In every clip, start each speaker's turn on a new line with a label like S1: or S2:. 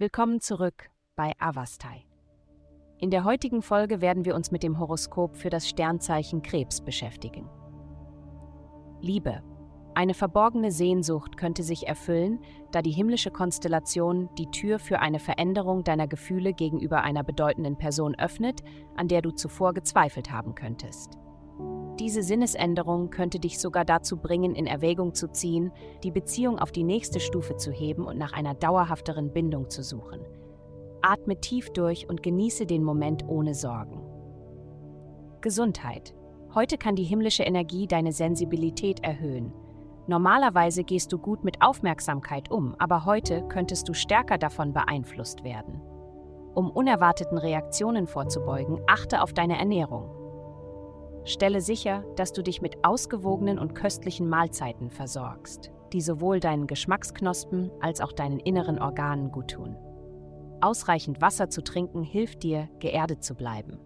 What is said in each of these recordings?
S1: Willkommen zurück bei Avastai. In der heutigen Folge werden wir uns mit dem Horoskop für das Sternzeichen Krebs beschäftigen. Liebe. Eine verborgene Sehnsucht könnte sich erfüllen, da die himmlische Konstellation die Tür für eine Veränderung deiner Gefühle gegenüber einer bedeutenden Person öffnet, an der du zuvor gezweifelt haben könntest. Diese Sinnesänderung könnte dich sogar dazu bringen, in Erwägung zu ziehen, die Beziehung auf die nächste Stufe zu heben und nach einer dauerhafteren Bindung zu suchen. Atme tief durch und genieße den Moment ohne Sorgen. Gesundheit. Heute kann die himmlische Energie deine Sensibilität erhöhen. Normalerweise gehst du gut mit Aufmerksamkeit um, aber heute könntest du stärker davon beeinflusst werden. Um unerwarteten Reaktionen vorzubeugen, achte auf deine Ernährung. Stelle sicher, dass du dich mit ausgewogenen und köstlichen Mahlzeiten versorgst, die sowohl deinen Geschmacksknospen als auch deinen inneren Organen guttun. Ausreichend Wasser zu trinken hilft dir, geerdet zu bleiben.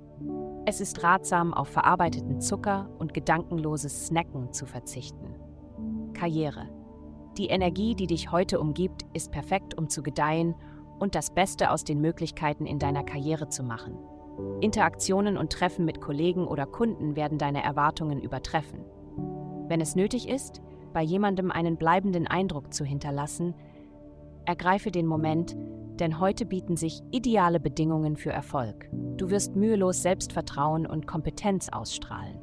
S1: Es ist ratsam, auf verarbeiteten Zucker und gedankenloses Snacken zu verzichten. Karriere. Die Energie, die dich heute umgibt, ist perfekt, um zu gedeihen und das Beste aus den Möglichkeiten in deiner Karriere zu machen. Interaktionen und Treffen mit Kollegen oder Kunden werden deine Erwartungen übertreffen. Wenn es nötig ist, bei jemandem einen bleibenden Eindruck zu hinterlassen, ergreife den Moment, denn heute bieten sich ideale Bedingungen für Erfolg. Du wirst mühelos Selbstvertrauen und Kompetenz ausstrahlen.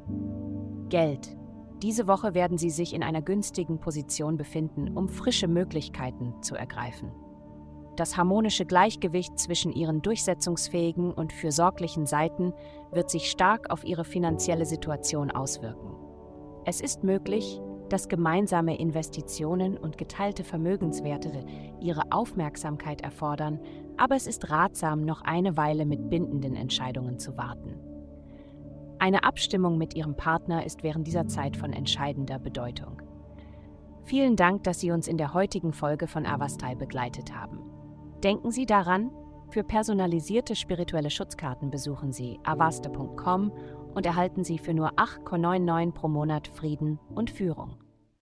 S1: Geld. Diese Woche werden Sie sich in einer günstigen Position befinden, um frische Möglichkeiten zu ergreifen. Das harmonische Gleichgewicht zwischen Ihren durchsetzungsfähigen und fürsorglichen Seiten wird sich stark auf Ihre finanzielle Situation auswirken. Es ist möglich, dass gemeinsame Investitionen und geteilte Vermögenswerte ihre Aufmerksamkeit erfordern, aber es ist ratsam, noch eine Weile mit bindenden Entscheidungen zu warten. Eine Abstimmung mit Ihrem Partner ist während dieser Zeit von entscheidender Bedeutung. Vielen Dank, dass Sie uns in der heutigen Folge von Avastai begleitet haben. Denken Sie daran, für personalisierte spirituelle Schutzkarten besuchen Sie avaste.com und erhalten Sie für nur 8,99 pro Monat Frieden und Führung.